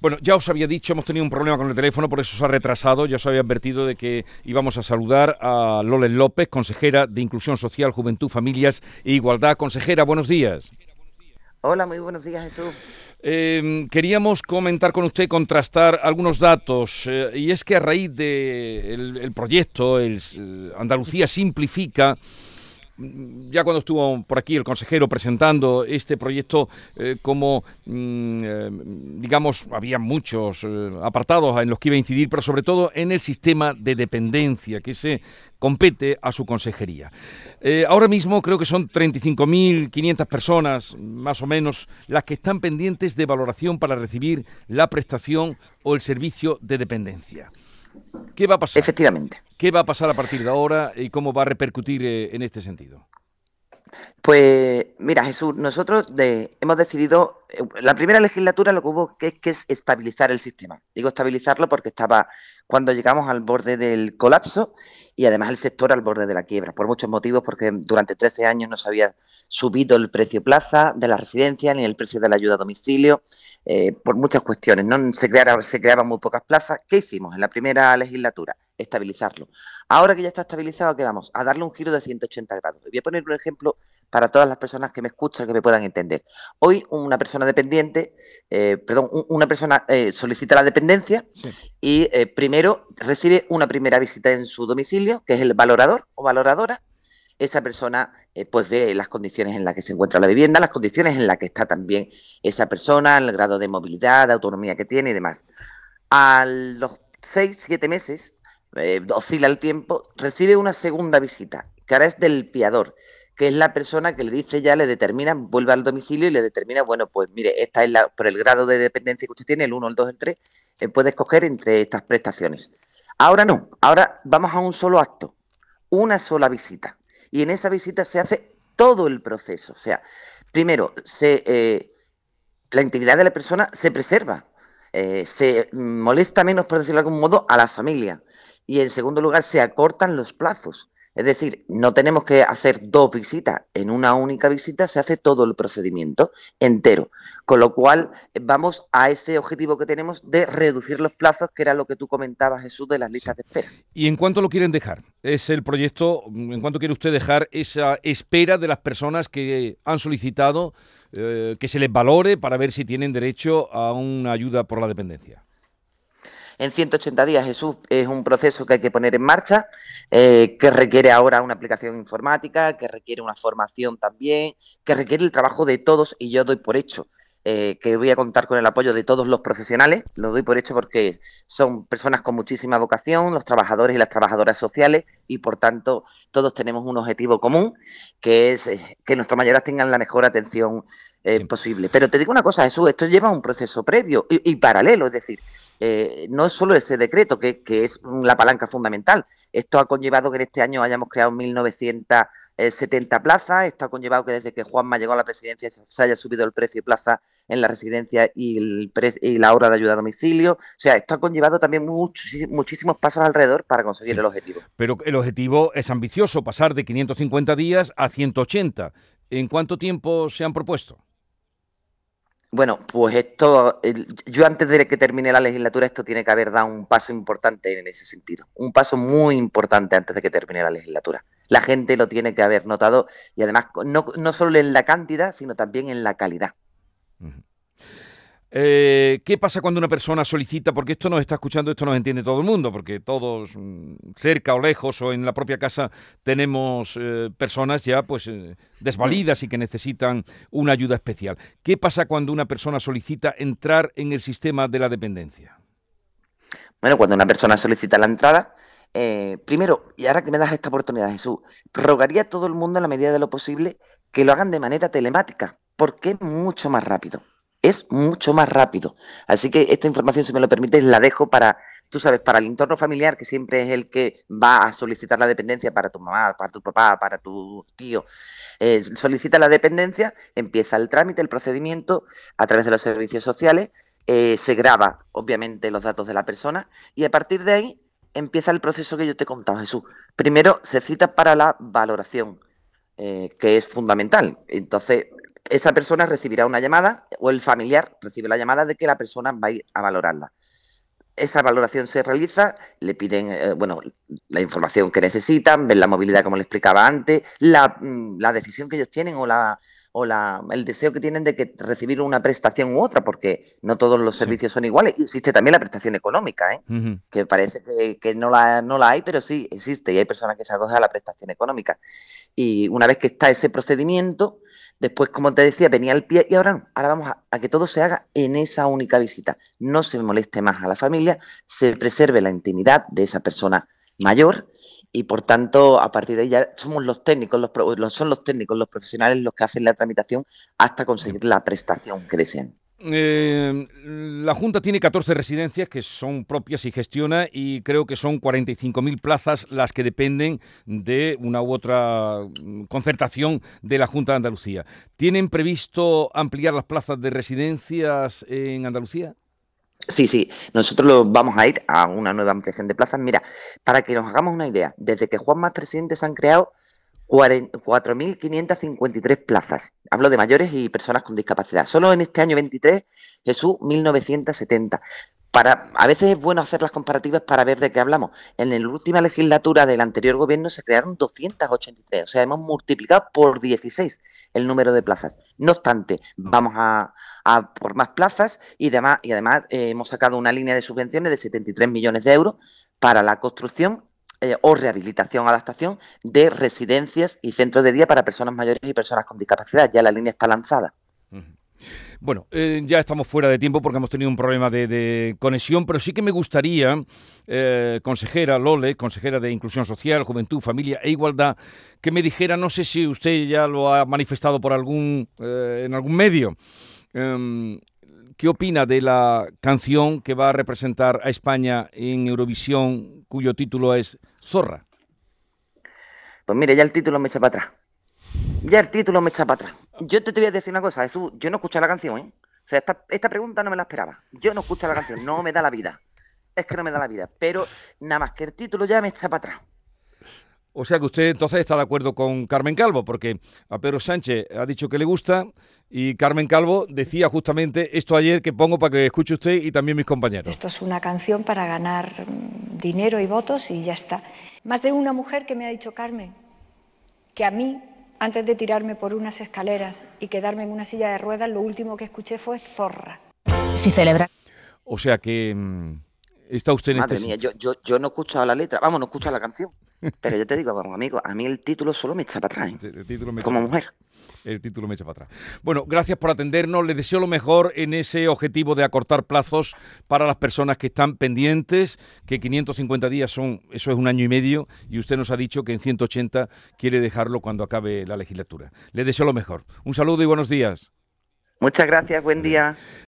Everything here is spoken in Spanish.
Bueno, ya os había dicho, hemos tenido un problema con el teléfono, por eso se ha retrasado. Ya os había advertido de que íbamos a saludar a Lolen López, consejera de Inclusión Social, Juventud, Familias e Igualdad. Consejera, buenos días. Hola, muy buenos días, Jesús. Eh, queríamos comentar con usted, contrastar algunos datos, eh, y es que a raíz del de el proyecto, el, Andalucía Simplifica, ya cuando estuvo por aquí el consejero presentando este proyecto, eh, como, mm, eh, digamos, había muchos eh, apartados en los que iba a incidir, pero sobre todo en el sistema de dependencia que se compete a su consejería. ahora mismo creo que son 35.500 personas, más o menos, las que están pendientes de valoración para recibir la prestación o el servicio de dependencia. ¿Qué va a pasar? Efectivamente. ¿Qué va a pasar a partir de ahora y cómo va a repercutir eh, en este sentido? Pues mira, Jesús, nosotros hemos decidido, eh, la primera legislatura lo que hubo que, que es estabilizar el sistema. Digo estabilizarlo porque estaba cuando llegamos al borde del colapso y además el sector al borde de la quiebra, por muchos motivos, porque durante 13 años no se había subido el precio plaza de la residencia ni el precio de la ayuda a domicilio, eh, por muchas cuestiones. ¿no? Se, se creaban muy pocas plazas. ¿Qué hicimos en la primera legislatura? Estabilizarlo. Ahora que ya está estabilizado, ¿qué vamos? A darle un giro de 180 grados. Voy a poner un ejemplo para todas las personas que me escuchan, que me puedan entender. Hoy una persona dependiente, eh, perdón, una persona eh, solicita la dependencia y primero recibe una primera visita en su domicilio, que es el valorador o valoradora, esa persona eh, pues ve las condiciones en las que se encuentra la vivienda, las condiciones en las que está también esa persona, el grado de movilidad, de autonomía que tiene y demás. A los seis, siete meses, eh, oscila el tiempo, recibe una segunda visita, que ahora es del piador, que es la persona que le dice ya, le determina, vuelve al domicilio y le determina, bueno, pues mire, esta es la, por el grado de dependencia que usted tiene, el 1, el 2, el 3, eh, puede escoger entre estas prestaciones. Ahora no, ahora vamos a un solo acto, una sola visita y en esa visita se hace todo el proceso. O sea, primero, se, eh, la intimidad de la persona se preserva, eh, se molesta menos, por decirlo de algún modo, a la familia. Y en segundo lugar, se acortan los plazos. Es decir, no tenemos que hacer dos visitas. En una única visita se hace todo el procedimiento entero. Con lo cual, vamos a ese objetivo que tenemos de reducir los plazos, que era lo que tú comentabas, Jesús, de las listas de espera. ¿Y en cuánto lo quieren dejar? Es el proyecto, ¿en cuánto quiere usted dejar esa espera de las personas que han solicitado eh, que se les valore para ver si tienen derecho a una ayuda por la dependencia? En 180 días. Jesús es un proceso que hay que poner en marcha, eh, que requiere ahora una aplicación informática, que requiere una formación también, que requiere el trabajo de todos y yo doy por hecho. Eh, que voy a contar con el apoyo de todos los profesionales, lo doy por hecho porque son personas con muchísima vocación, los trabajadores y las trabajadoras sociales, y por tanto todos tenemos un objetivo común, que es eh, que nuestros mayores tengan la mejor atención posible. Pero te digo una cosa, Jesús, esto lleva un proceso previo y paralelo, es decir, eh, no es solo ese decreto, que, es la palanca fundamental. Esto ha conllevado que en este año hayamos creado 1.970 plazas, esto ha conllevado que desde que Juanma llegó a la presidencia se haya subido el precio de plaza en la residencia y, el y la hora de ayuda a domicilio. O sea, esto ha conllevado también muchísimos pasos alrededor para conseguir el objetivo. Pero el objetivo es ambicioso, pasar de 550 días a 180. ¿En cuánto tiempo se han propuesto? Bueno, pues esto, yo antes de que termine la legislatura, esto tiene que haber dado un paso importante en ese sentido. Un paso muy importante antes de que termine la legislatura. La gente lo tiene que haber notado y además no, no solo en la cantidad, sino también en la calidad. Eh, ¿Qué pasa cuando una persona solicita? Porque esto nos está escuchando, esto nos entiende todo el mundo, porque todos, mm, cerca o lejos o en la propia casa, tenemos eh, personas ya pues eh, desvalidas y que necesitan una ayuda especial. ¿Qué pasa cuando una persona solicita entrar en el sistema de la dependencia? Bueno, cuando una persona solicita la entrada, primero, y ahora que me das esta oportunidad, Jesús, rogaría a todo el mundo en la medida de lo posible que lo hagan de manera telemática, porque es mucho más rápido es mucho más rápido. Así que esta información, si me lo permites, la dejo para, tú sabes, para el entorno familiar, que siempre es el que va a solicitar la dependencia para tu mamá, para tu papá, para tu tío. Eh, solicita la dependencia, empieza el trámite, el procedimiento a través de los servicios sociales, eh, se graba, obviamente, los datos de la persona y a partir de ahí empieza el proceso que yo te he contado, Jesús. Primero se cita para la valoración, eh, que es fundamental. Entonces, esa persona recibirá una llamada o el familiar recibe la llamada de que la persona va a ir a valorarla. Esa valoración se realiza, le piden, eh, bueno, la información que necesitan, ven la movilidad como le explicaba antes, la, mm, la decisión que ellos tienen o la, o la, el deseo que tienen de que recibir una prestación u otra, porque no todos los servicios son iguales. Existe también la prestación económica, ¿eh? que parece que, no, la, no la hay, pero sí existe y hay personas que se acogen a la prestación económica. Y una vez que está ese procedimiento, después, como te decía, venía el pie y ahora no, ahora vamos a, a que todo se haga en esa única visita. No se moleste más a la familia, se preserve la intimidad de esa persona mayor y por tanto a partir de ahí ya somos los técnicos, los, son los técnicos, los profesionales los que hacen la tramitación hasta conseguir la prestación que desean. Eh, la Junta tiene 14 residencias que son propias y gestiona y creo que son 45.000 plazas las que dependen de una u otra mm, concertación de la Junta de Andalucía. ¿Tienen previsto ampliar las plazas de residencias en Andalucía? Sí, sí, nosotros vamos a ir a una nueva ampliación de plazas. Mira, para que nos hagamos una idea, desde que Juan más presidente se han creado 4.553 plazas. Hablo de mayores y personas con discapacidad. Solo en este año 23, Jesús, 1.970. Para, a veces es bueno hacer las comparativas para ver de qué hablamos. En la última legislatura del anterior gobierno se crearon 283, o sea, hemos multiplicado por 16 el número de plazas. No obstante, vamos a, por más plazas y, demás, y además eh, hemos sacado una línea de subvenciones de 73 millones de euros para la construcción eh, o rehabilitación, adaptación de residencias y centros de día para personas mayores y personas con discapacidad. Ya la línea está lanzada. Bueno, eh, ya estamos fuera de tiempo porque hemos tenido un problema de, conexión, pero sí que me gustaría, consejera Lole, consejera de Inclusión Social, Juventud, Familia e Igualdad, que me dijera, no sé si usted ya lo ha manifestado por algún, en algún medio, Em, ¿Qué opina de la canción que va a representar a España en Eurovisión, cuyo título es Zorra? Pues mire, ya el título me echa para atrás. Ya el título me echa para atrás. Yo te, voy a decir una cosa, Jesús, yo no escucho la canción, ¿eh? O sea, esta, esta pregunta no me la esperaba. Yo no escucho la canción, no me da la vida. Es que no me da la vida. Pero nada más que el título ya me echa para atrás. O sea que usted entonces está de acuerdo con Carmen Calvo, porque a Pedro Sánchez ha dicho que le gusta y Carmen Calvo decía justamente esto ayer que pongo para que escuche usted y también mis compañeros. Esto es una canción para ganar mm, dinero y votos y ya está. Más de una mujer que me ha dicho Carmen que a mí, antes de tirarme por unas escaleras y quedarme en una silla de ruedas, lo último que escuché fue zorra. Si celebra. O sea que mm, está usted en Madre este mía, yo, yo, yo no escucho la letra, vamos, no escucho la canción. Pero yo te digo, vamos, amigo, a mí el título solo me echa para atrás. ¿eh? Como mujer. El título me echa para atrás. Bueno, gracias por atendernos. Les deseo lo mejor en ese objetivo de acortar plazos para las personas que están pendientes, que 550 días son, eso es un año y medio, y usted nos ha dicho que en 180 quiere dejarlo cuando acabe la legislatura. Les deseo lo mejor. Un saludo y buenos días. Muchas gracias, buen día.